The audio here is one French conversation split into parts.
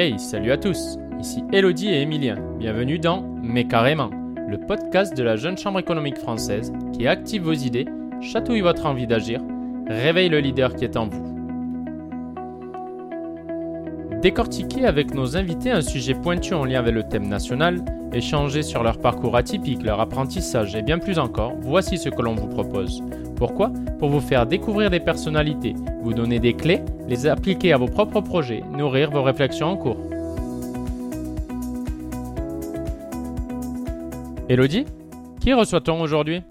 Hey, salut à tous Ici Elodie et Emilien. Bienvenue dans Mais carrément, le podcast de la Jeune Chambre économique française qui active vos idées, chatouille votre envie d'agir, réveille le leader qui est en vous. Décortiquer avec nos invités un sujet pointu en lien avec le thème national, échanger sur leur parcours atypique, leur apprentissage et bien plus encore, voici ce que l'on vous propose. Pourquoi Pour vous faire découvrir des personnalités, vous donner des clés, les appliquer à vos propres projets, nourrir vos réflexions en cours. Elodie, qui reçoit-on aujourd'hui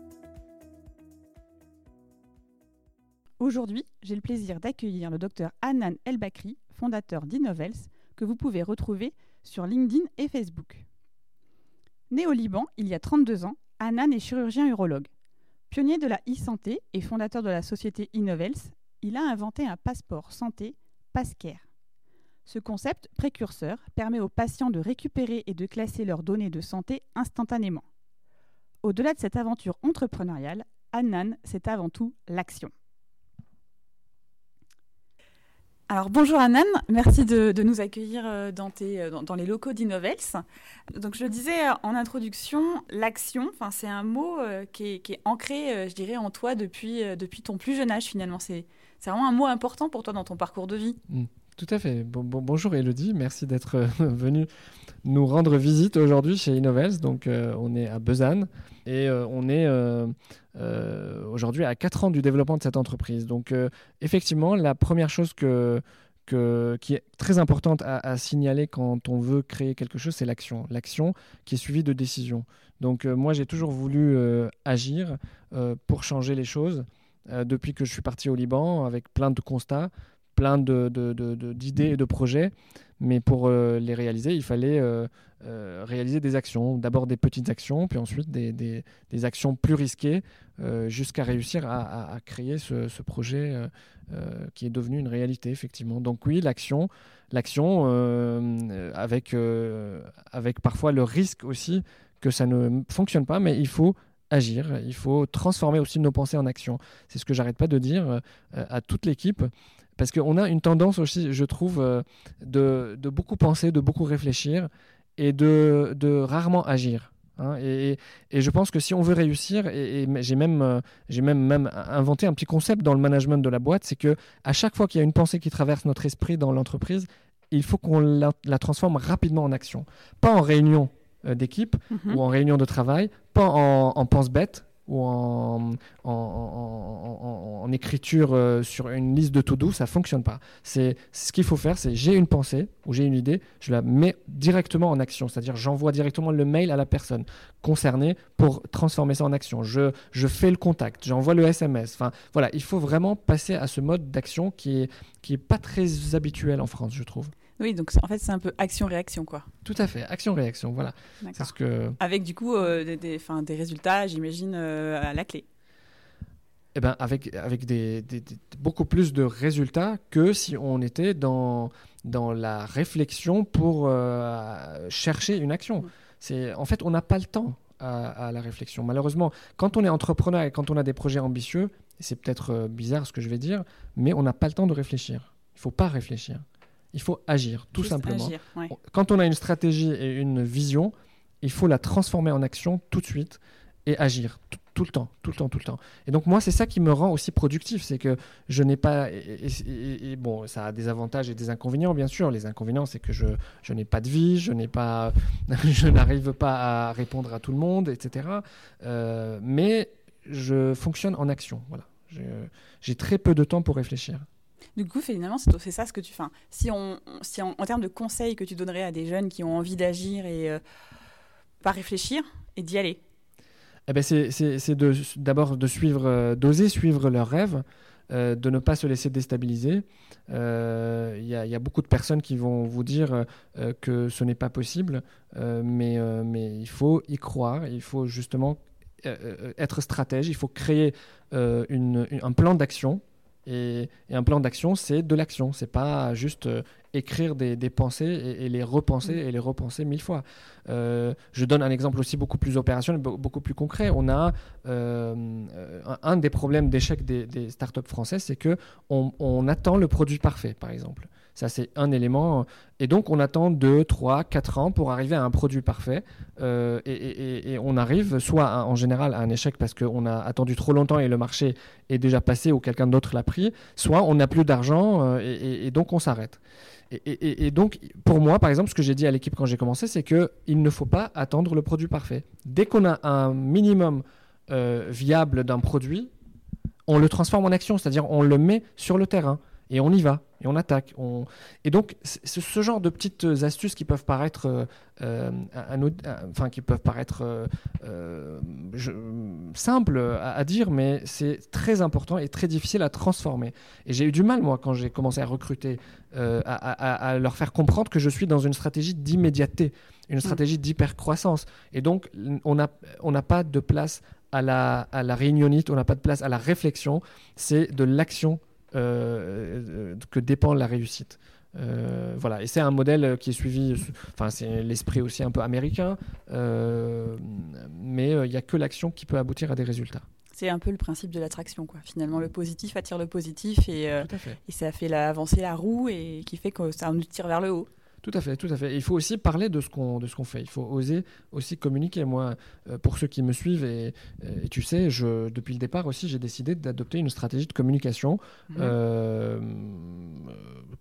Aujourd'hui, j'ai le plaisir d'accueillir le docteur Anan Elbakri, fondateur d'Innovels, que vous pouvez retrouver sur LinkedIn et Facebook. Né au Liban il y a 32 ans, Anan est chirurgien urologue. Pionnier de la e-santé et fondateur de la société Innovels, il a inventé un passeport santé, Passcare. Ce concept précurseur permet aux patients de récupérer et de classer leurs données de santé instantanément. Au-delà de cette aventure entrepreneuriale, Anan, c'est avant tout l'action. Alors bonjour Anan, merci de, nous accueillir euh, euh, dans, les locaux d'Innovels. Donc je le disais en introduction, l'action, c'est un mot euh, qui est, ancré, je dirais, en toi depuis, ton plus jeune âge finalement. C'est vraiment un mot important pour toi dans ton parcours de vie. Mm, tout à fait. Bon, bonjour Elodie, merci d'être venue nous rendre visite aujourd'hui chez Innovels. Donc on est à Besançon et on est euh, aujourd'hui à 4 ans du développement de cette entreprise. Donc euh, effectivement, la première chose qui est très importante à, signaler quand on veut créer quelque chose, c'est l'action. L'action qui est suivie de décision. Donc euh, moi, j'ai toujours voulu agir pour changer les choses depuis que je suis parti au Liban avec plein de constats, plein d'idées et de projets. Mais pour les réaliser, il fallait euh, réaliser des actions, d'abord des petites actions, puis ensuite des, actions plus risquées, euh, jusqu'à réussir à, créer ce, projet euh, qui est devenu une réalité, effectivement. Donc oui, l'action, l'action avec, avec parfois le risque aussi que ça ne fonctionne pas, mais il faut agir, il faut transformer aussi nos pensées en action. C'est ce que j'arrête pas de dire à toute l'équipe. Parce qu'on a une tendance aussi, je trouve, de, beaucoup penser, de beaucoup réfléchir, et de, de rarement agir. Hein. et, et, je pense que si on veut réussir, et, j'ai même, euh, j'ai même, même inventé un petit concept dans le management de la boîte, c'est que à chaque fois qu'il y a une pensée qui traverse notre esprit dans l'entreprise, il faut qu'on la, transforme rapidement en action. Pas en réunion euh, d'équipe mm-hmm. ou en réunion de travail, pas en, en pense-bête, ou en, en, écriture euh, sur une liste de to-do, ça fonctionne pas. C'est ce qu'il faut faire, c'est j'ai une pensée ou j'ai une idée, je la mets directement en action, c'est-à-dire j'envoie directement le mail à la personne concernée pour transformer ça en action. Je, je fais le contact, j'envoie le SMS. Enfin voilà, il faut vraiment passer à ce mode d'action qui est qui est pas très habituel en France, je trouve. Oui, donc en fait, c'est un peu action-réaction, quoi. Tout à fait, action-réaction, voilà. que... Avec du coup euh, des, des, des, résultats, j'imagine, euh, à la clé. Eh ben, avec, avec des, beaucoup plus de résultats que si on était dans, dans la réflexion pour euh, chercher une action. C'est En fait, on n'a pas le temps à, à, la réflexion. Malheureusement, quand on est entrepreneur et quand on a des projets ambitieux, c'est peut-être bizarre ce que je vais dire, mais on n'a pas le temps de réfléchir. Il ne faut pas réfléchir. Il faut agir, tout simplement. Quand on a une stratégie et une vision, il faut la transformer en action tout de suite et agir tout, le temps, tout le temps, tout le temps. Et donc moi, c'est ça qui me rend aussi productif, c'est que je n'ai pas... Et, bon, ça a des avantages et des inconvénients, bien sûr. Les inconvénients, c'est que je, je n'ai pas de vie, je n'ai pas... je n'arrive pas à répondre à tout le monde, etc. Euh, mais je fonctionne en action, voilà. J'ai très peu de temps pour réfléchir. Du coup, finalement, c'est ça ce que tu fais. Si, en, termes de conseils que tu donnerais à des jeunes qui ont envie d'agir et euh, pas réfléchir et d'y aller? Eh ben C'est d'abord de, suivre, euh, d'oser suivre leurs rêves, euh, de ne pas se laisser déstabiliser. Il y, a beaucoup de personnes qui vont vous dire que ce n'est pas possible, mais, il faut y croire, il faut justement être stratège, il faut créer un plan d'action et, un plan d'action, c'est de l'action. C'est pas juste euh, écrire des, pensées et, les repenser mm. et les repenser mille fois. Euh, je donne un exemple aussi beaucoup plus opérationnel, beaucoup plus concret. On a euh, un, des problèmes d'échec des, startups françaises, c'est que on, attend le produit parfait, par exemple. Ça, c'est un élément. Et donc, on attend 2, 3, 4 ans pour arriver à un produit parfait. Euh, et, on arrive soit en général à un échec parce qu'on a attendu trop longtemps et le marché est déjà passé ou quelqu'un d'autre l'a pris, soit on n'a plus d'argent et, donc on s'arrête. Et, donc, pour moi, par exemple, ce que j'ai dit à l'équipe quand j'ai commencé, c'est qu'il ne faut pas attendre le produit parfait. Dès qu'on a un minimum euh, viable d'un produit, on le transforme en action, c'est-à-dire on le met sur le terrain et on y va et on attaque. On... Et donc, c'est ce genre de petites astuces qui peuvent paraître, euh, euh, enfin, qui peuvent paraître euh, simples à, dire, mais c'est très important et très difficile à transformer. Et j'ai eu du mal, moi, quand j'ai commencé à recruter, à, leur faire comprendre que je suis dans une stratégie d'immédiateté, une mm. stratégie d'hypercroissance. Et donc, on n'a on pas de place à la, à la réunionite, on n'a pas de place à la réflexion, c'est de l'action que dépend la réussite. Euh, voilà, et c'est un modèle qui est suivi, enfin c'est l'esprit aussi un peu américain, euh, mais il n'y a que l'action qui peut aboutir à des résultats. C'est un peu le principe de l'attraction, quoi. Finalement, le positif attire le positif et, et ça fait avancer la roue et qui fait que ça nous tire vers le haut. Tout à fait, tout à fait. Il faut aussi parler de ce qu'on de ce qu'on fait. Il faut oser aussi communiquer. Moi, euh, pour ceux qui me suivent et, tu sais, je depuis le départ aussi, j'ai décidé d'adopter une stratégie de communication mhm. euh,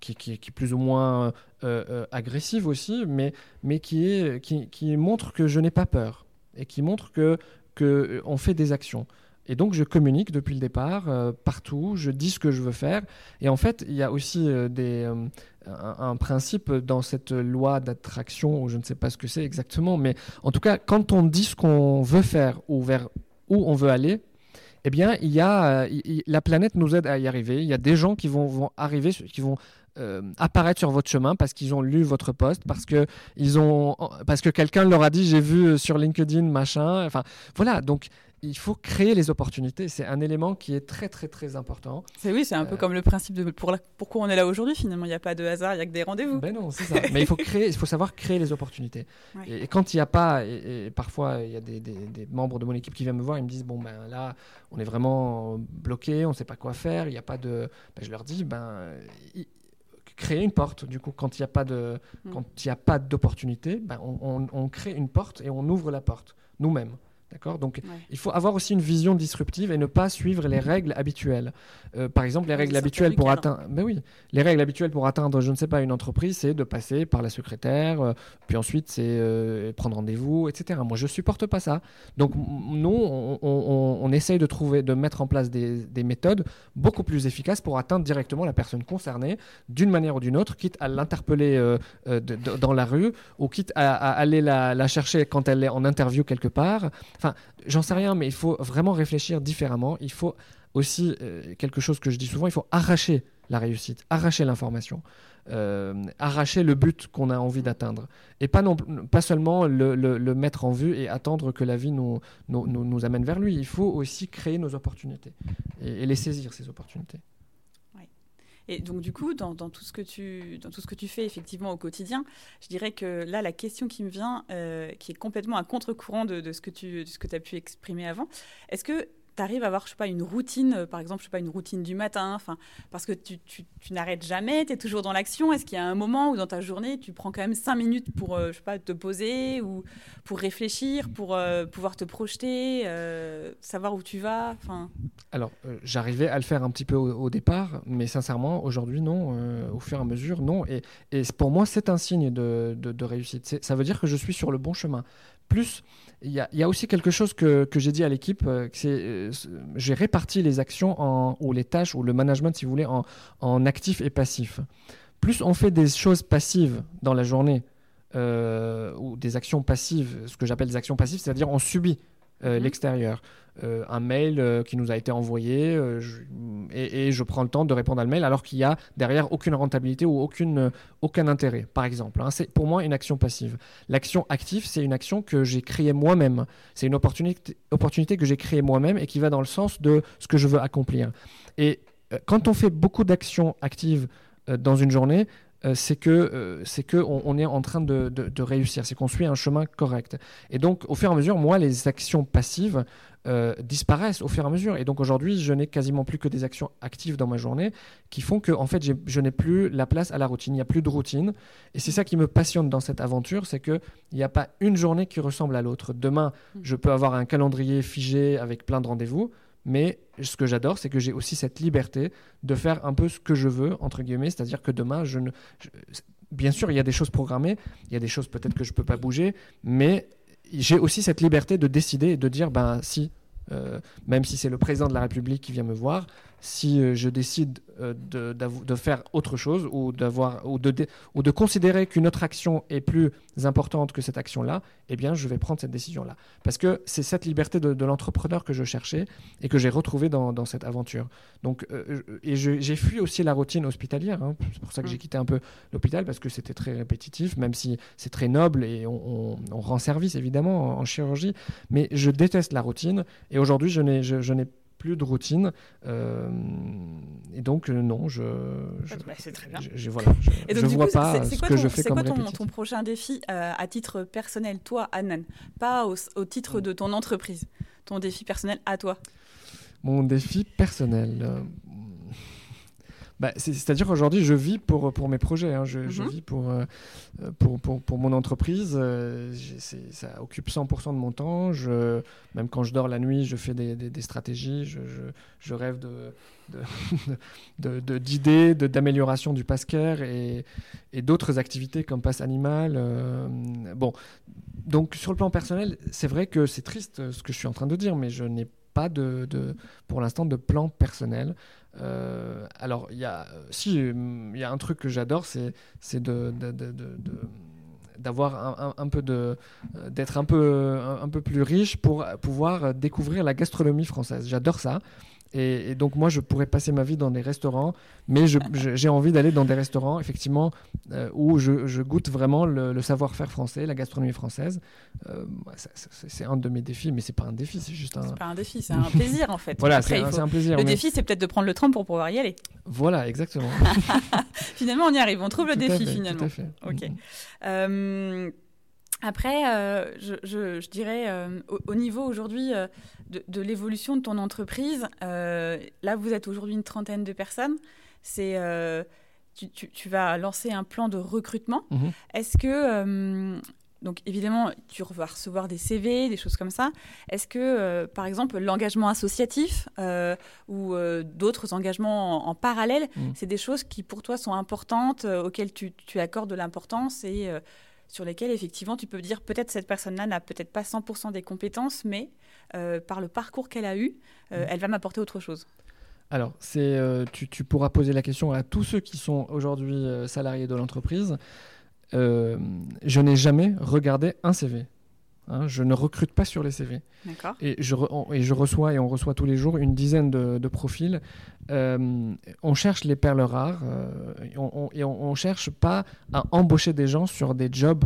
qui, qui, est plus ou moins euh, agressive aussi, mais mais qui est qui, qui montre que je n'ai pas peur et qui montre que que on fait des actions. Et donc, je communique depuis le départ, euh, partout, je dis ce que je veux faire. Et en fait, il y a aussi euh, euh, un, principe dans cette loi d'attraction, ou je ne sais pas ce que c'est exactement, mais en tout cas, quand on dit ce qu'on veut faire ou vers où on veut aller, eh bien, il y a, la planète nous aide à y arriver. Il y a des gens qui vont, vont arriver, qui vont apparaître sur votre chemin parce qu'ils ont lu votre poste, parce que ils ont, parce que quelqu'un leur a dit j'ai vu sur LinkedIn machin. Enfin, voilà. Donc il faut créer les opportunités. C'est un élément qui est très très très important. C'est oui, c'est un peu euh, comme le principe de pour pourquoi on est là aujourd'hui. Finalement, il n'y a pas de hasard, il n'y a que des rendez-vous. Ben non, c'est ça. Mais il faut créer, il faut savoir créer les opportunités. Et, quand il n'y a pas, et, parfois il y a des, membres de mon équipe qui viennent me voir, ils me disent bon ben là, on est vraiment bloqué, on ne sait pas quoi faire, il n'y a pas de. Ben, je leur dis ben créer une porte. Du coup, quand il n'y a pas de, mm. quand il a pas d'opportunité, ben, on, crée une porte et on ouvre la porte nous-mêmes. D'accord? Donc, il faut avoir aussi une vision disruptive et ne pas suivre les règles habituelles. Euh, par exemple, les règles habituelles pour atteindre. Ben oui, les règles habituelles pour atteindre, je ne sais pas, une entreprise, c'est de passer par la secrétaire, euh, puis ensuite c'est euh, prendre rendez-vous, etc. Moi, je supporte pas ça. Donc, nous, on, essaye de trouver, de mettre en place des, méthodes beaucoup plus efficaces pour atteindre directement la personne concernée d'une manière ou d'une autre, quitte à l'interpeller dans la rue ou quitte à, aller la, la chercher quand elle est en interview quelque part. Enfin, j'en sais rien, mais il faut vraiment réfléchir différemment. Il faut aussi, euh, quelque chose que je dis souvent, il faut arracher la réussite, arracher l'information, euh, arracher le but qu'on a envie d'atteindre. Et pas, non, pas seulement le, mettre en vue et attendre que la vie nous, nous, nous, amène vers lui. Il faut aussi créer nos opportunités et les saisir, ces opportunités. Et donc, du coup, dans, tout ce que tu, fais effectivement au quotidien, je dirais que là, la question qui me vient, euh, qui est complètement à contre-courant de, ce que tu as pu exprimer avant, est-ce que tu arrives à avoir, je sais pas, une routine, euh, par exemple, je sais pas, une routine du matin, enfin, parce que tu, tu, n'arrêtes jamais, tu es toujours dans l'action. Est-ce qu'il y a un moment où dans ta journée, tu prends quand même cinq minutes pour, euh, je sais pas, te poser ou pour réfléchir, pour euh, pouvoir te projeter, savoir où tu vas enfin... Alors, j'arrivais à le faire un petit peu au, départ, mais sincèrement, aujourd'hui, non. au fur et à mesure, non. Et, et pour moi, c'est un signe de, de réussite. Ça veut dire que je suis sur le bon chemin. Plus, il y, a aussi quelque chose que, j'ai dit à l'équipe, euh, c'est euh, j'ai réparti les actions ou les tâches ou le management, si vous voulez, en, en actif et passif. Plus on fait des choses passives dans la journée, euh, ou des actions passives, ce que j'appelle des actions passives, c'est-à-dire on subit mhm. l'extérieur. Euh, un mail euh, qui nous a été envoyé euh, et, je prends le temps de répondre à le mail alors qu'il y a derrière aucune rentabilité ou aucune, aucun intérêt, par exemple. Hein. C'est pour moi une action passive. L'action active, c'est une action que j'ai créée moi-même. C'est une opportunité, opportunité que j'ai créée moi-même et qui va dans le sens de ce que je veux accomplir. Et quand on fait beaucoup d'actions actives dans une journée, euh, c'est que euh, c'est que on, est en train de, de, réussir, c'est qu'on suit un chemin correct. Et donc, au fur et à mesure, moi, les actions passives euh, disparaissent au fur et à mesure. Et donc aujourd'hui, je n'ai quasiment plus que des actions actives dans ma journée qui font que, en fait, je n'ai plus la place à la routine. Il n'y a plus de routine. Et c'est ça qui me passionne dans cette aventure, c'est qu'il n'y a pas une journée qui ressemble à l'autre. Demain, mm. je peux avoir un calendrier figé avec plein de rendez-vous. Mais ce que j'adore, c'est que j'ai aussi cette liberté de faire un peu ce que je veux, entre guillemets. C'est-à-dire que demain, je ne. bien sûr, il y a des choses programmées, il y a des choses peut-être que je ne peux pas bouger, mais j'ai aussi cette liberté de décider et de dire, ben si, euh, même si c'est le président de la République qui vient me voir, si euh, je décide euh, de, de, faire autre chose ou, d'avoir, ou, de, ou de considérer qu'une autre action est plus importante que cette action-là, eh bien, je vais prendre cette décision-là. Parce que c'est cette liberté de, l'entrepreneur que je cherchais et que j'ai retrouvée dans, dans, cette aventure. Donc, euh, et j'ai fui aussi la routine hospitalière. Hein. C'est pour ça que j'ai mmh. quitté un peu l'hôpital parce que c'était très répétitif, même si c'est très noble et on, on, rend service évidemment en, chirurgie. Mais je déteste la routine et aujourd'hui, je n'ai, je, je n'ai plus de routine. Euh, et donc, euh, non, je. Bah, c'est très bien. Je, voilà, je, vois pas ce que je fais comme C'est quoi ton, prochain défi euh, à titre personnel, toi, Anan? Pas au, titre de ton entreprise. Ton défi personnel à toi Mon défi personnel. Bah, c'est-à-dire qu'aujourd'hui, je vis pour, pour mes projets. Hein. Je, je, mhm. vis pour, euh, pour, pour, pour, mon entreprise. Euh, ça occupe 100% de mon temps. Je, même quand je dors la nuit, je fais des, des, stratégies. Je, je, rêve d'idées, de, de, d'amélioration du Pasquer et, et d'autres activités comme Passe Animal. Euh, bon, donc sur le plan personnel, c'est vrai que c'est triste ce que je suis en train de dire, mais je n'ai pas de, de, pour l'instant de plan personnel. Euh, alors, il y a, un truc que j'adore, c'est, d'avoir un, peu d'être un, peu plus riche pour pouvoir découvrir la gastronomie française. J'adore ça. Et, donc moi, je pourrais passer ma vie dans des restaurants, mais j'ai envie d'aller dans des restaurants, effectivement, euh, où je, goûte vraiment le, savoir-faire français, la gastronomie française. Euh, c'est un de mes défis, mais c'est pas un défi, c'est juste un... C'est pas un défi, c'est un plaisir en fait. voilà, c'est un, plaisir. Le défi, c'est peut-être de prendre le train pour pouvoir y aller. Voilà, exactement. finalement, on y arrive, on trouve le défi finalement. Tout à fait. Ok. Mm-hmm. Euh, après, euh, je, dirais, euh, au, niveau aujourd'hui euh, de, l'évolution de ton entreprise, là, vous êtes aujourd'hui une trentaine de personnes. C'est, tu, vas lancer un plan de recrutement. Mhm. Est-ce que, donc évidemment, tu vas recevoir des CV, des choses comme ça. Est-ce que, par exemple, l'engagement associatif ou d'autres engagements en, parallèle, mhm. c'est des choses qui pour toi sont importantes, auxquelles tu, tu accordes de l'importance et sur lesquels effectivement tu peux dire peut-être cette personne-là n'a peut-être pas 100% des compétences, mais euh, par le parcours qu'elle a eu, euh, mm. elle va m'apporter autre chose. Alors, c'est, euh, tu, pourras poser la question à tous ceux qui sont aujourd'hui salariés de l'entreprise. je n'ai jamais regardé un CV. Hein, je ne recrute pas sur les CV. Et je, et je reçois, et on reçoit tous les jours, une dizaine de, profils. Euh, on cherche les perles rares euh, et on ne cherche pas à embaucher des gens sur des jobs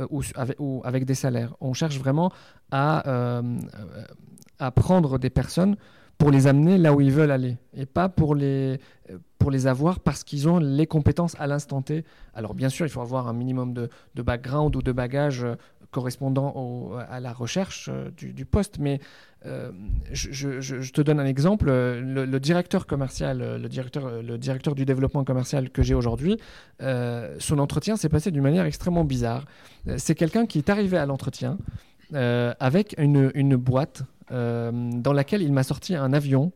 euh, ou, avec, ou, avec, des salaires. On cherche vraiment à, à prendre des personnes pour les amener là où ils veulent aller et pas pour les, pour les avoir parce qu'ils ont les compétences à l'instant T. Alors bien sûr, il faut avoir un minimum de, de background ou de bagage correspondant à la recherche euh, du, poste. Mais euh, je, te donne un exemple. Le, directeur commercial, le directeur, le directeur du développement commercial que j'ai aujourd'hui, euh, son entretien s'est passé d'une manière extrêmement bizarre. C'est quelqu'un qui est arrivé à l'entretien avec une, boîte dans laquelle il m'a sorti un avion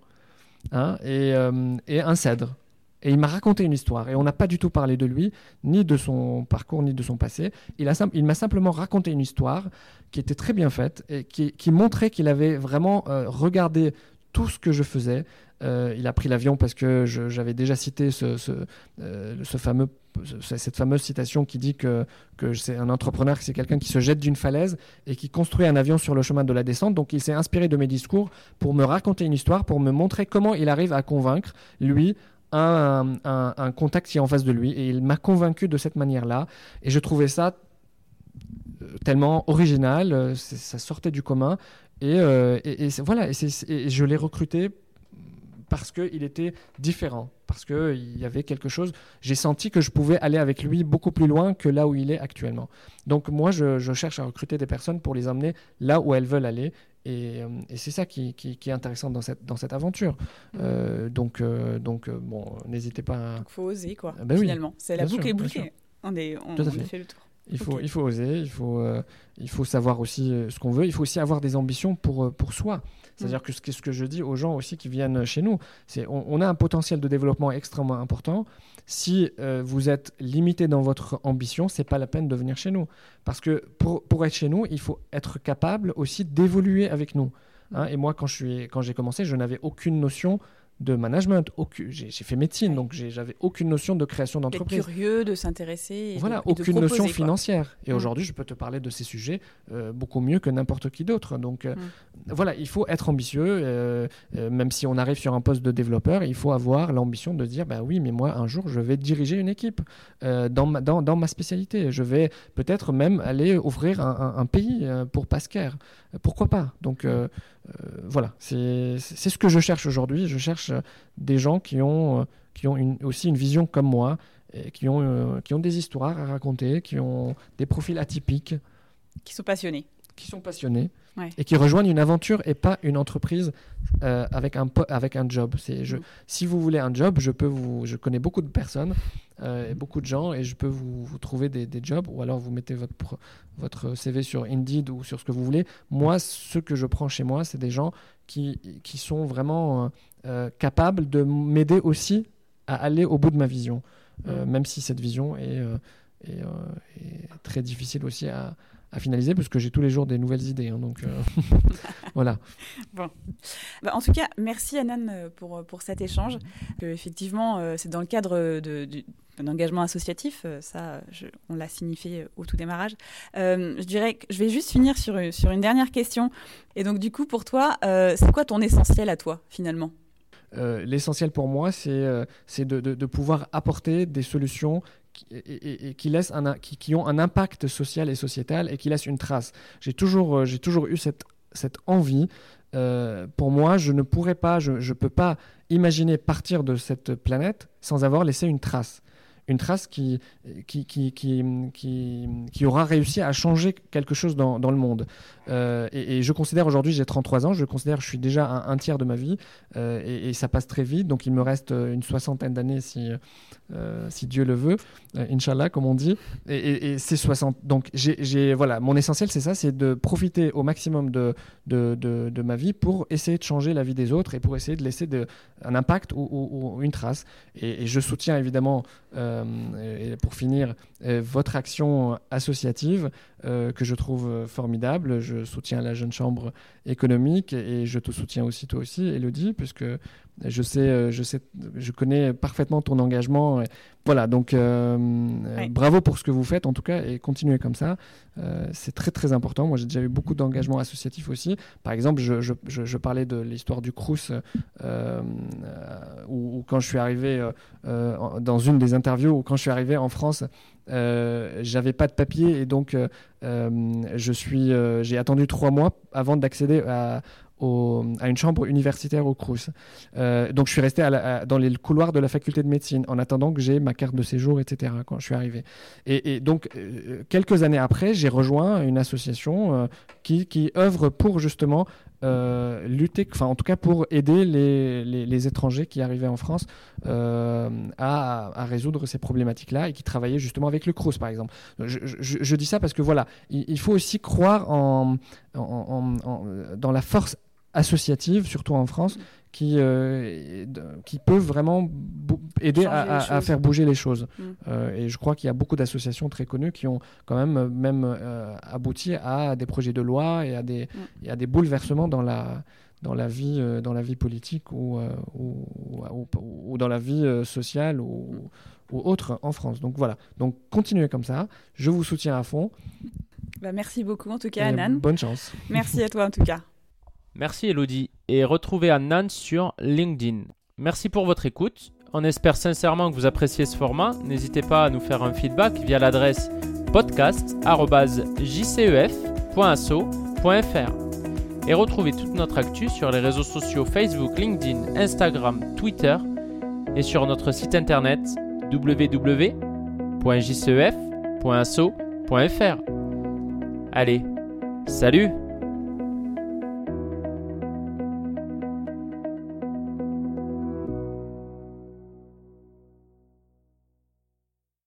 hein, et un cèdre. Et il m'a raconté une histoire. Et on n'a pas du tout parlé de lui, ni de son parcours, ni de son passé. Il, m'a simplement raconté une histoire qui était très bien faite et qui, montrait qu'il avait vraiment euh, regardé tout ce que je faisais. Euh, il a pris l'avion parce que j'avais déjà cité euh, cette fameuse citation qui dit que, que c'est un entrepreneur, c'est quelqu'un qui se jette d'une falaise et qui construit un avion sur le chemin de la descente. Donc il s'est inspiré de mes discours pour me raconter une histoire, pour me montrer comment il arrive à convaincre, lui, un, contact qui est en face de lui et il m'a convaincu de cette manière-là et je trouvais ça euh, tellement original, euh, ça sortait du commun et, euh, voilà, et, je l'ai recruté parce qu'il était différent, parce qu'il y avait quelque chose. J'ai senti que je pouvais aller avec lui beaucoup plus loin que là où il est actuellement. Donc moi, je, cherche à recruter des personnes pour les emmener là où elles veulent aller. Et, euh, c'est ça qui, est intéressant dans cette, dans cette aventure. Euh, donc, euh, donc bon, n'hésitez pas à... Il faut oser, quoi, ah ben finalement. c'est la boucle est bouclée. On, est, on, on fait. le tour. Il faut, il faut oser, il faut, il faut savoir aussi ce qu'on veut, il faut aussi avoir des ambitions pour, pour soi. C'est-à-dire mm. que ce que je dis aux gens aussi qui viennent chez nous, c'est on, on, a un potentiel de développement extrêmement important. Si euh, vous êtes limité dans votre ambition, c'est pas la peine de venir chez nous. Parce que pour, pour être chez nous, il faut être capable aussi d'évoluer avec nous. Hein. Et moi, quand j'ai commencé, je n'avais aucune notion de management. J'ai fait médecine, donc j'avais aucune notion de création d'entreprise. curieux de s'intéresser. Voilà, aucune notion financière. Et mm. aujourd'hui, je peux te parler de ces sujets euh, beaucoup mieux que n'importe qui d'autre. Donc euh, mm. voilà, il faut être ambitieux. Euh, même si on arrive sur un poste de développeur, il faut avoir l'ambition de dire, bah oui, mais moi, un jour, je vais diriger une équipe dans, ma, dans, dans, ma spécialité. Je vais peut-être même aller ouvrir un, un pays pour Pascal. Pourquoi pas? Donc voilà, c'est ce que je cherche aujourd'hui. Je cherche euh, des gens qui ont, euh, qui ont aussi une vision comme moi, et qui, ont, qui ont des histoires à raconter, qui ont des profils atypiques. Qui sont passionnés. Qui sont passionnés et qui rejoignent une aventure et pas une entreprise avec, un, avec un job. Je, mm. Si vous voulez un job, je, peux vous, je connais beaucoup de personnes et beaucoup de gens et je peux vous, vous trouver des, des, jobs ou alors vous mettez votre, votre CV sur Indeed ou sur ce que vous voulez. Moi, ce que je prends chez moi, c'est des gens qui, qui sont vraiment euh, euh, capables de m'aider aussi à aller au bout de ma vision, euh, même si cette vision est, est, très difficile aussi à, à finaliser parce que j'ai tous les jours des nouvelles idées. Hein, donc voilà. Bon. Bah, en tout cas, merci Anan pour, pour cet échange. effectivement, c'est dans le cadre de, un engagement associatif, euh, ça, on l'a signifié euh, au tout démarrage. Euh, je dirais que je vais juste finir sur, sur une dernière question. Et donc, du coup, pour toi, c'est quoi ton essentiel à toi, finalement? L'essentiel pour moi, c'est c'est de, de, pouvoir apporter des solutions et, qui, laissent un, qui, qui, ont un impact social et sociétal et qui laissent une trace. J'ai toujours, j'ai toujours eu cette, cette envie. pour moi, je ne pourrais pas, je ne peux pas imaginer partir de cette planète sans avoir laissé une trace une trace qui, qui, qui, qui, qui, aura réussi à changer quelque chose dans, dans le monde. Euh, et, je considère aujourd'hui, j'ai 33 ans, je considère que je suis déjà un, tiers de ma vie euh, et, ça passe très vite. Donc il me reste une soixantaine d'années si, euh, si Dieu le veut, Inch'Allah, comme on dit. Et, c'est 60. Donc j'ai, voilà, mon essentiel, c'est ça, c'est de profiter au maximum de, de, de, ma vie pour essayer de changer la vie des autres et pour essayer de laisser de, un impact ou, une trace. Et, je soutiens évidemment. Euh, et pour finir, euh, votre action associative euh, que je trouve formidable. Je soutiens la jeune chambre économique et je te soutiens aussi toi aussi, Elodie, puisque je sais, je sais, je connais parfaitement ton engagement. Voilà, donc bravo pour ce que vous faites en tout cas et continuez comme ça. c'est très très important. Moi j'ai déjà eu beaucoup d'engagement associatif aussi. Par exemple, je, je, je, parlais de l'histoire du Crous où, quand je suis arrivé dans une des interviews, ou quand je suis arrivé en France, euh, j'avais pas de papier et donc euh, euh, je suis, j'ai attendu trois mois avant d'accéder à, à une chambre universitaire au Crous. donc je suis resté dans les couloirs de la faculté de médecine en attendant que j'ai ma carte de séjour, etc. quand je suis arrivé. Et, donc quelques années après, j'ai rejoint une association qui, qui œuvre pour justement euh, lutter, enfin en tout cas pour aider les, étrangers qui arrivaient en France euh, à, résoudre ces problématiques-là et qui travaillaient justement avec le CRUS par exemple. Je, dis ça parce que voilà, il, faut aussi croire dans la force associative, surtout en France, qui, euh, qui peuvent vraiment aider à, faire bouger les choses. Mm. Euh, et je crois qu'il y a beaucoup d'associations très connues qui ont quand même, même euh, abouti à des projets de loi et à des, mm. et des bouleversements dans la, dans la, vie, dans la vie politique ou, ou, ou, dans la vie sociale ou, ou autre en France. Donc voilà, donc continuez comme ça. Je vous soutiens à fond. Bah, merci beaucoup en tout cas, Anan. Bonne chance. Merci à toi en tout cas. Merci Elodie et retrouvez Annan sur LinkedIn. Merci pour votre écoute. On espère sincèrement que vous appréciez ce format. N'hésitez pas à nous faire un feedback via l'adresse podcast.jcef.asso.fr. Et retrouvez toute notre actu sur les réseaux sociaux Facebook, LinkedIn, Instagram, Twitter et sur notre site internet www.jcef.asso.fr. Allez, salut